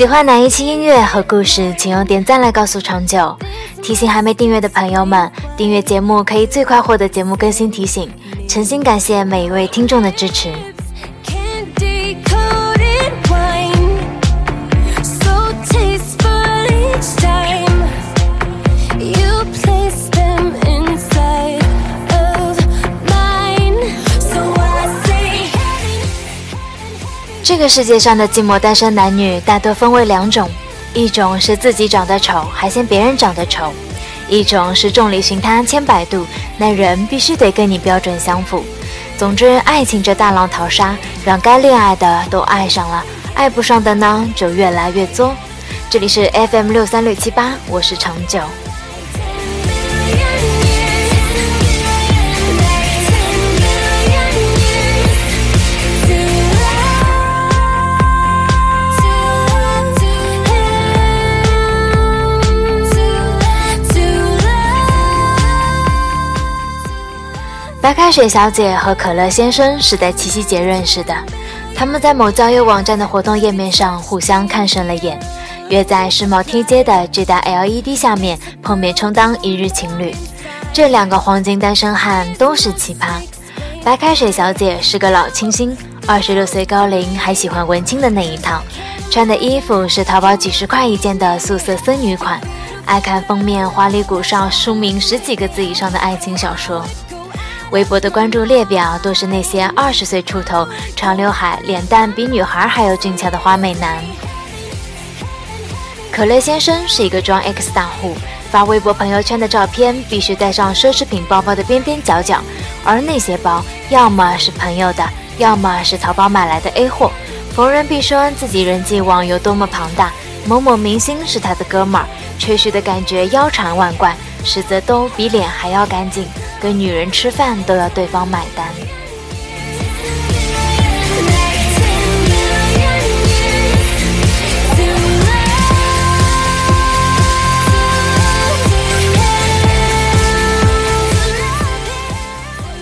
喜欢哪一期音乐和故事，请用点赞来告诉长久。提醒还没订阅的朋友们，订阅节目可以最快获得节目更新提醒。诚心感谢每一位听众的支持。这个世界上的寂寞单身男女大多分为两种，一种是自己长得丑还嫌别人长得丑，一种是众里寻他千百度，那人必须得跟你标准相符。总之，爱情这大浪淘沙，让该恋爱的都爱上了，爱不上的呢就越来越作。这里是 FM 六三六七八，我是长久。白开水小姐和可乐先生是在七夕节认识的，他们在某交友网站的活动页面上互相看顺了眼，约在世贸天街的巨大 LED 下面碰面，充当一日情侣。这两个黄金单身汉都是奇葩。白开水小姐是个老清新，二十六岁高龄，还喜欢文青的那一套，穿的衣服是淘宝几十块一件的素色森女款，爱看封面华丽鼓上书名十几个字以上的爱情小说。微博的关注列表都是那些二十岁出头、长刘海、脸蛋比女孩还要俊俏的花美男。可乐先生是一个装 X 大户，发微博朋友圈的照片必须带上奢侈品包包的边边角角，而那些包要么是朋友的，要么是淘宝买来的 A 货。逢人必说自己人际网有多么庞大，某某明星是他的哥们儿，吹嘘的感觉腰缠万贯，实则都比脸还要干净。跟女人吃饭都要对方买单。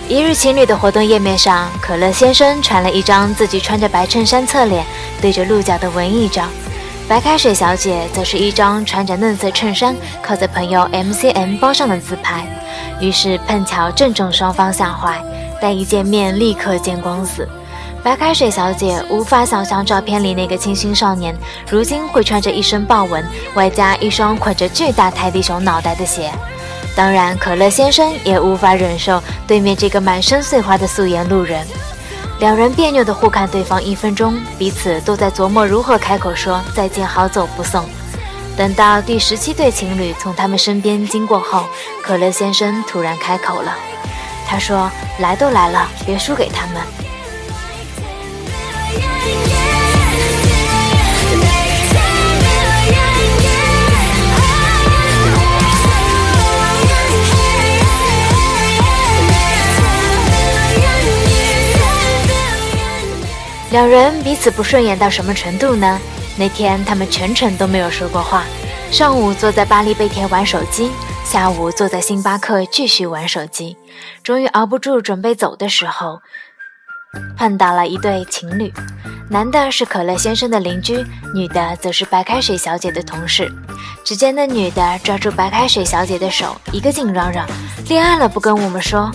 一日情侣的活动页面上，可乐先生传了一张自己穿着白衬衫侧脸对着鹿角的文艺照，白开水小姐则是一张穿着嫩色衬衫靠在朋友 MCM 包上的自拍。于是碰巧正中双方下怀，但一见面立刻见光死。白开水小姐无法想象照片里那个清新少年，如今会穿着一身豹纹，外加一双捆着巨大泰迪熊脑袋的鞋。当然，可乐先生也无法忍受对面这个满身碎花的素颜路人。两人别扭地互看对方一分钟，彼此都在琢磨如何开口说再见，好走不送。等到第十七对情侣从他们身边经过后，可乐先生突然开口了。他说：“来都来了，别输给他们。”两人彼此不顺眼到什么程度呢？那天他们全程都没有说过话，上午坐在巴黎贝甜玩手机，下午坐在星巴克继续玩手机，终于熬不住准备走的时候，碰到了一对情侣，男的是可乐先生的邻居，女的则是白开水小姐的同事。只见那女的抓住白开水小姐的手，一个劲嚷嚷：“恋爱了不跟我们说！”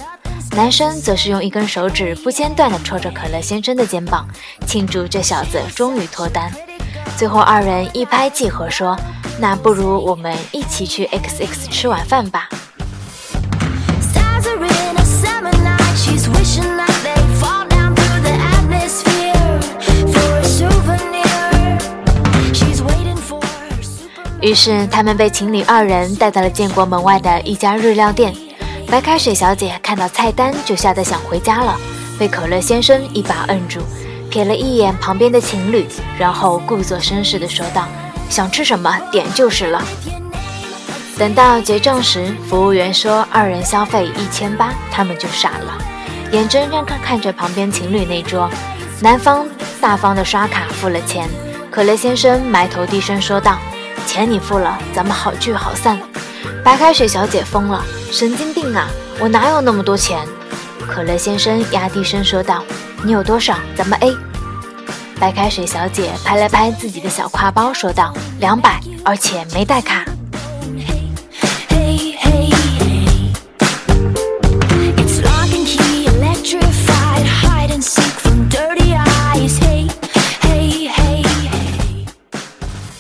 男生则是用一根手指不间断地戳着可乐先生的肩膀，庆祝这小子终于脱单。最后，二人一拍即合，说：“那不如我们一起去 X X 吃晚饭吧。”于是，他们被情侣二人带到了建国门外的一家日料店。白开水小姐看到菜单就吓得想回家了，被可乐先生一把摁住。瞥了一眼旁边的情侣，然后故作绅士地说道：“想吃什么点就是了。”等到结账时，服务员说二人消费一千八，他们就傻了，眼睁睁看看着旁边情侣那桌，男方大方地刷卡付了钱，可乐先生埋头低声说道：“钱你付了，咱们好聚好散。”白开水小姐疯了，神经病啊！我哪有那么多钱？可乐先生压低声说道。你有多少？咱们 A。白开水小姐拍了拍自己的小挎包，说道：“两百，而且没带卡。”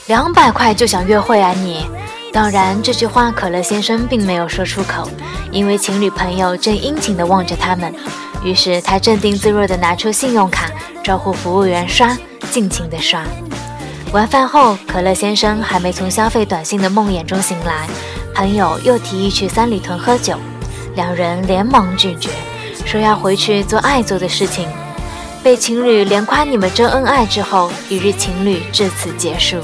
两百块就想约会啊你？当然，这句话可乐先生并没有说出口，因为情侣朋友正殷勤地望着他们。于是他镇定自若地拿出信用卡，招呼服务员刷，尽情地刷。晚饭后，可乐先生还没从消费短信的梦魇中醒来，朋友又提议去三里屯喝酒，两人连忙拒绝，说要回去做爱做的事情。被情侣连夸你们真恩爱之后，一日情侣至此结束。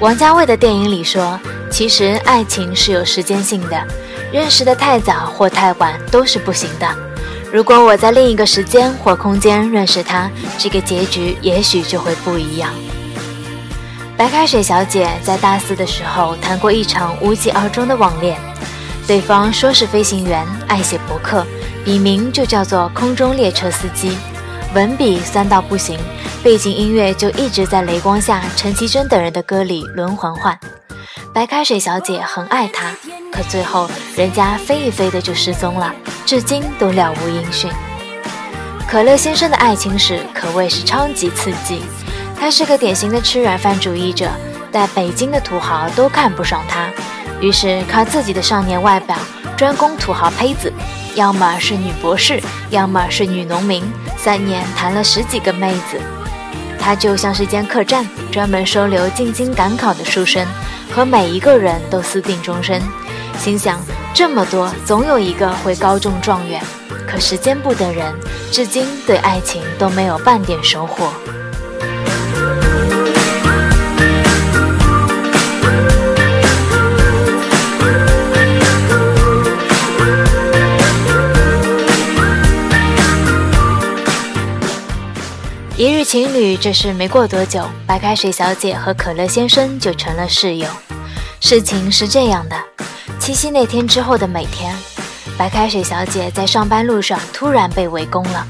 王家卫的电影里说：“其实爱情是有时间性的，认识的太早或太晚都是不行的。如果我在另一个时间或空间认识他，这个结局也许就会不一样。”白开水小姐在大四的时候谈过一场无疾而终的网恋，对方说是飞行员，爱写博客，笔名就叫做空中列车司机，文笔酸到不行。背景音乐就一直在《雷光下》陈绮贞等人的歌里轮环换。白开水小姐很爱他，可最后人家飞一飞的就失踪了，至今都了无音讯。可乐先生的爱情史可谓是超级刺激。他是个典型的吃软饭主义者，在北京的土豪都看不上他，于是靠自己的少年外表专攻土豪胚子，要么是女博士，要么是女农民，三年谈了十几个妹子。他就像是间客栈，专门收留进京赶考的书生，和每一个人都私定终身。心想这么多，总有一个会高中状元。可时间不等人，至今对爱情都没有半点收获。情侣，这事没过多久，白开水小姐和可乐先生就成了室友。事情是这样的：七夕那天之后的每天，白开水小姐在上班路上突然被围攻了。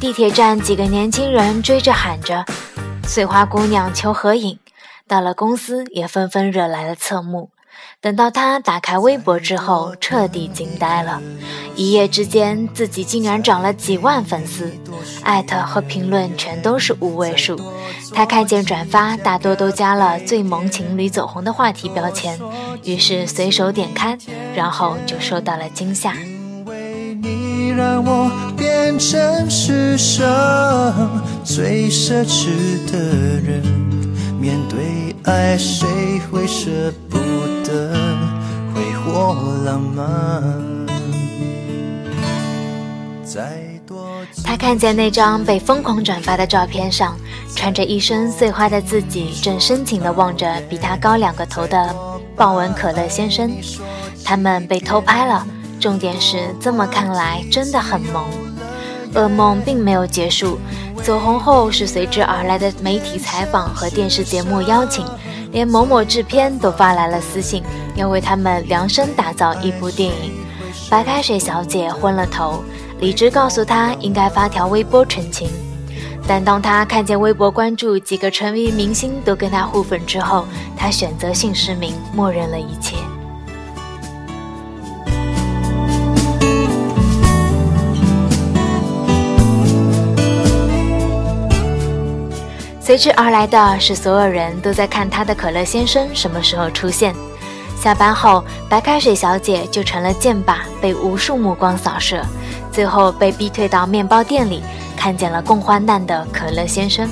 地铁站几个年轻人追着喊着“碎花姑娘求合影”，到了公司也纷纷惹来了侧目。等到他打开微博之后，彻底惊呆了。一夜之间，自己竟然涨了几万粉丝，艾特和评论全都是五位数。他看见转发大多都加了“最萌情侣走红”的话题标签，于是随手点开，然后就受到了惊吓。你让我变成世上最奢侈的人，面对爱谁会舍不得挥霍浪漫？他看见那张被疯狂转发的照片上，穿着一身碎花的自己，正深情地望着比他高两个头的豹纹可乐先生。他们被偷拍了，重点是这么看来真的很萌。噩梦并没有结束，走红后是随之而来的媒体采访和电视节目邀请，连某某制片都发来了私信，要为他们量身打造一部电影。白开水小姐昏了头。理智告诉她应该发条微博澄清，但当她看见微博关注几个成名明星都跟她互粉之后，她选择性失明，默认了一切。随之而来的是，所有人都在看他的可乐先生什么时候出现。下班后，白开水小姐就成了箭靶，被无数目光扫射。最后被逼退到面包店里，看见了共患难的可乐先生。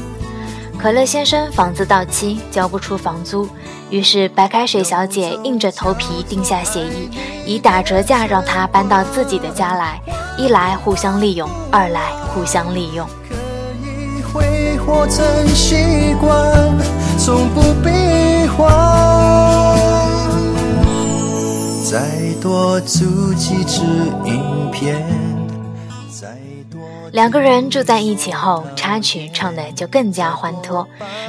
可乐先生房子到期，交不出房租，于是白开水小姐硬着头皮定下协议，以打折价让他搬到自己的家来。一来互相利用，二来互相利用。再多足几支影片。两个人住在一起后，插曲唱的就更加欢脱。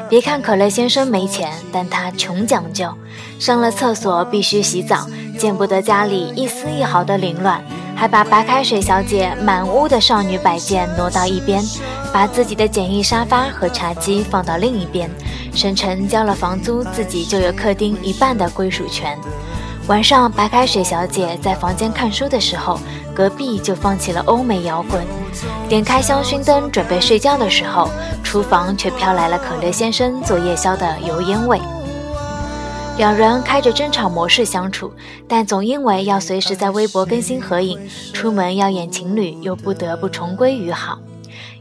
别看可乐先生没钱，但他穷讲究，上了厕所必须洗澡，见不得家里一丝一毫的凌乱，还把白开水小姐满屋的少女摆件挪到一边，把自己的简易沙发和茶几放到另一边，声称交了房租，自己就有客厅一半的归属权。晚上，白开水小姐在房间看书的时候，隔壁就放起了欧美摇滚。点开香薰灯准备睡觉的时候，厨房却飘来了可乐先生做夜宵的油烟味。两人开着争吵模式相处，但总因为要随时在微博更新合影，出门要演情侣，又不得不重归于好。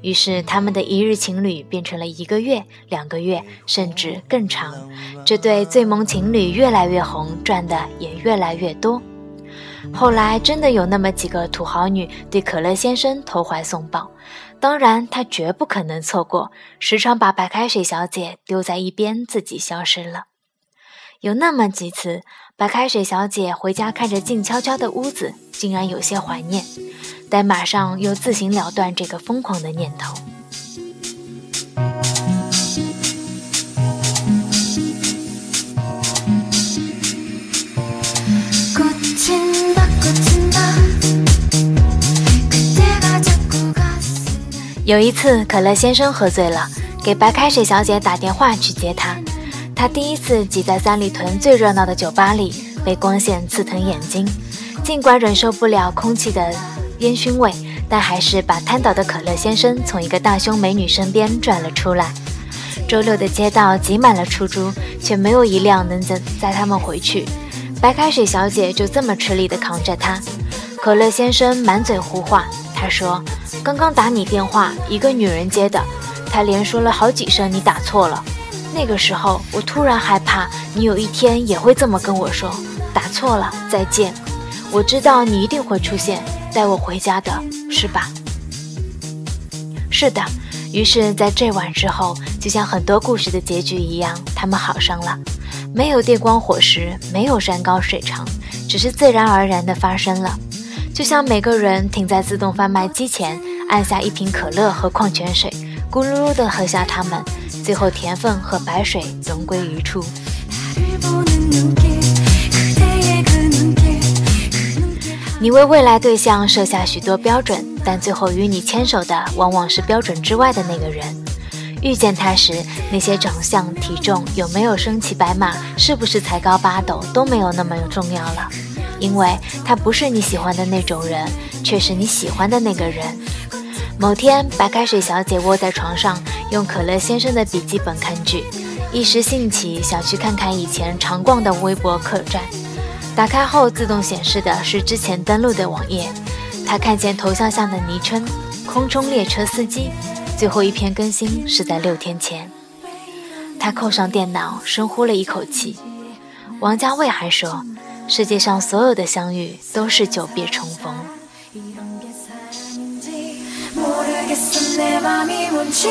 于是，他们的一日情侣变成了一个月、两个月，甚至更长。这对最萌情侣越来越红，赚的也越来越多。后来，真的有那么几个土豪女对可乐先生投怀送抱，当然，他绝不可能错过，时常把白开水小姐丢在一边，自己消失了。有那么几次，白开水小姐回家看着静悄悄的屋子，竟然有些怀念。但马上又自行了断这个疯狂的念头。有一次，可乐先生喝醉了，给白开水小姐打电话去接他。他第一次挤在三里屯最热闹的酒吧里，被光线刺疼眼睛，尽管忍受不了空气的。烟熏味，但还是把瘫倒的可乐先生从一个大胸美女身边拽了出来。周六的街道挤满了出租，却没有一辆能载载他们回去。白开水小姐就这么吃力地扛着他。可乐先生满嘴胡话，他说：“刚刚打你电话，一个女人接的，他连说了好几声你打错了。那个时候我突然害怕，你有一天也会这么跟我说，打错了，再见。我知道你一定会出现。”带我回家的是吧？是的。于是，在这晚之后，就像很多故事的结局一样，他们好上了。没有电光火石，没有山高水长，只是自然而然的发生了。就像每个人停在自动贩卖机前，按下一瓶可乐和矿泉水，咕噜噜的喝下它们，最后甜分和白水总归于处。你为未来对象设下许多标准，但最后与你牵手的往往是标准之外的那个人。遇见他时，那些长相、体重、有没有身骑白马、是不是才高八斗都没有那么重要了，因为他不是你喜欢的那种人，却是你喜欢的那个人。某天，白开水小姐窝在床上，用可乐先生的笔记本看剧，一时兴起想去看看以前常逛的微博客栈。打开后，自动显示的是之前登录的网页。他看见头像下的昵称“空中列车司机”，最后一篇更新是在六天前。他扣上电脑，深呼了一口气。王家卫还说：“世界上所有的相遇都是久别重逢。” 내 맘이 멈지